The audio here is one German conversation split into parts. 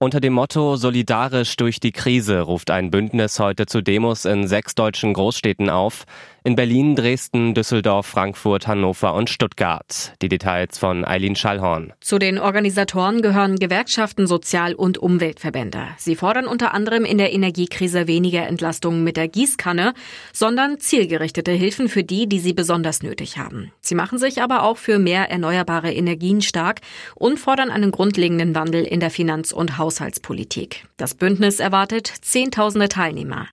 Unter dem Motto Solidarisch durch die Krise ruft ein Bündnis heute zu Demos in sechs deutschen Großstädten auf. In Berlin, Dresden, Düsseldorf, Frankfurt, Hannover und Stuttgart. Die Details von Eileen Schallhorn. Zu den Organisatoren gehören Gewerkschaften, Sozial- und Umweltverbände. Sie fordern unter anderem in der Energiekrise weniger Entlastungen mit der Gießkanne, sondern zielgerichtete Hilfen für die, die sie besonders nötig haben. Sie machen sich aber auch für mehr erneuerbare Energien stark und fordern einen grundlegenden Wandel in der Finanz- und Haushaltspolitik. Das Bündnis erwartet Zehntausende Teilnehmer.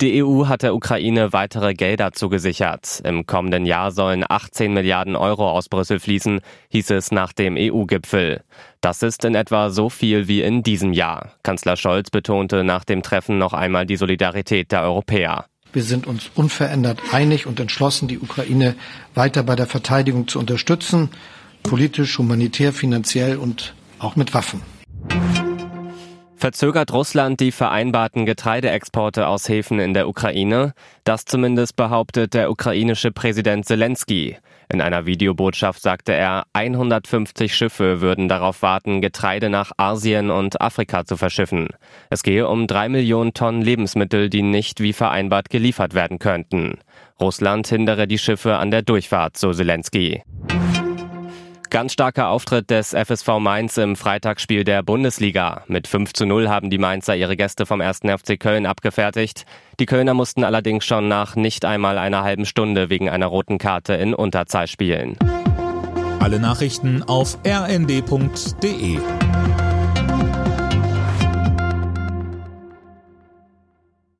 Die EU hat der Ukraine weitere Gelder zugesichert. Im kommenden Jahr sollen 18 Milliarden Euro aus Brüssel fließen, hieß es nach dem EU-Gipfel. Das ist in etwa so viel wie in diesem Jahr. Kanzler Scholz betonte nach dem Treffen noch einmal die Solidarität der Europäer. Wir sind uns unverändert einig und entschlossen, die Ukraine weiter bei der Verteidigung zu unterstützen, politisch, humanitär, finanziell und auch mit Waffen. Verzögert Russland die vereinbarten Getreideexporte aus Häfen in der Ukraine? Das zumindest behauptet der ukrainische Präsident Zelensky. In einer Videobotschaft sagte er, 150 Schiffe würden darauf warten, Getreide nach Asien und Afrika zu verschiffen. Es gehe um drei Millionen Tonnen Lebensmittel, die nicht wie vereinbart geliefert werden könnten. Russland hindere die Schiffe an der Durchfahrt, so Zelensky. Ganz starker Auftritt des FSV Mainz im Freitagsspiel der Bundesliga. Mit 5 zu 0 haben die Mainzer ihre Gäste vom 1. FC Köln abgefertigt. Die Kölner mussten allerdings schon nach nicht einmal einer halben Stunde wegen einer roten Karte in Unterzahl spielen. Alle Nachrichten auf rnd.de